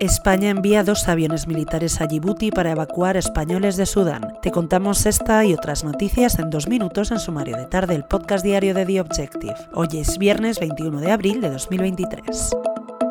España envía dos aviones militares a Djibouti para evacuar españoles de Sudán. Te contamos esta y otras noticias en dos minutos en sumario de tarde, el podcast diario de The Objective. Hoy es viernes 21 de abril de 2023.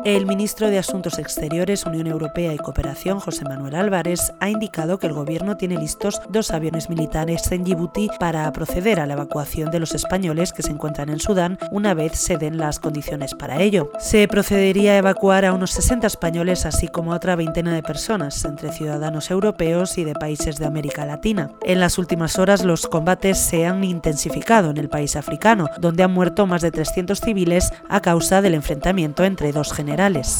El ministro de Asuntos Exteriores, Unión Europea y Cooperación, José Manuel Álvarez, ha indicado que el gobierno tiene listos dos aviones militares en Djibouti para proceder a la evacuación de los españoles que se encuentran en Sudán una vez se den las condiciones para ello. Se procedería a evacuar a unos 60 españoles así como a otra veintena de personas, entre ciudadanos europeos y de países de América Latina. En las últimas horas los combates se han intensificado en el país africano, donde han muerto más de 300 civiles a causa del enfrentamiento entre dos generales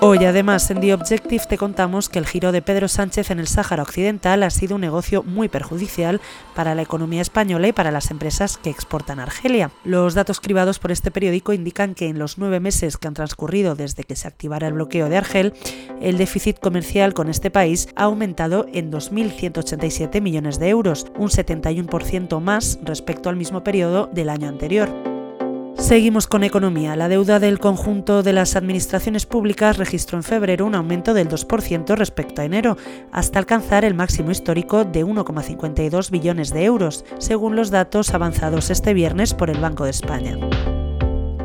Hoy además en The Objective te contamos que el giro de Pedro Sánchez en el Sáhara Occidental ha sido un negocio muy perjudicial para la economía española y para las empresas que exportan a Argelia. Los datos cribados por este periódico indican que en los nueve meses que han transcurrido desde que se activara el bloqueo de Argel, el déficit comercial con este país ha aumentado en 2.187 millones de euros, un 71% más respecto al mismo periodo del año anterior. Seguimos con economía. La deuda del conjunto de las administraciones públicas registró en febrero un aumento del 2% respecto a enero, hasta alcanzar el máximo histórico de 1,52 billones de euros, según los datos avanzados este viernes por el Banco de España.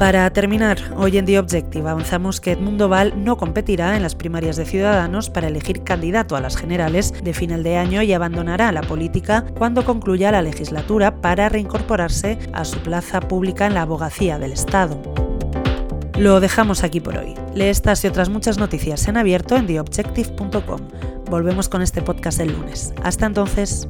Para terminar, hoy en The Objective avanzamos que Edmundo Val no competirá en las primarias de Ciudadanos para elegir candidato a las generales de final de año y abandonará la política cuando concluya la legislatura para reincorporarse a su plaza pública en la abogacía del Estado. Lo dejamos aquí por hoy. Lee estas y otras muchas noticias en abierto en theobjective.com. Volvemos con este podcast el lunes. Hasta entonces.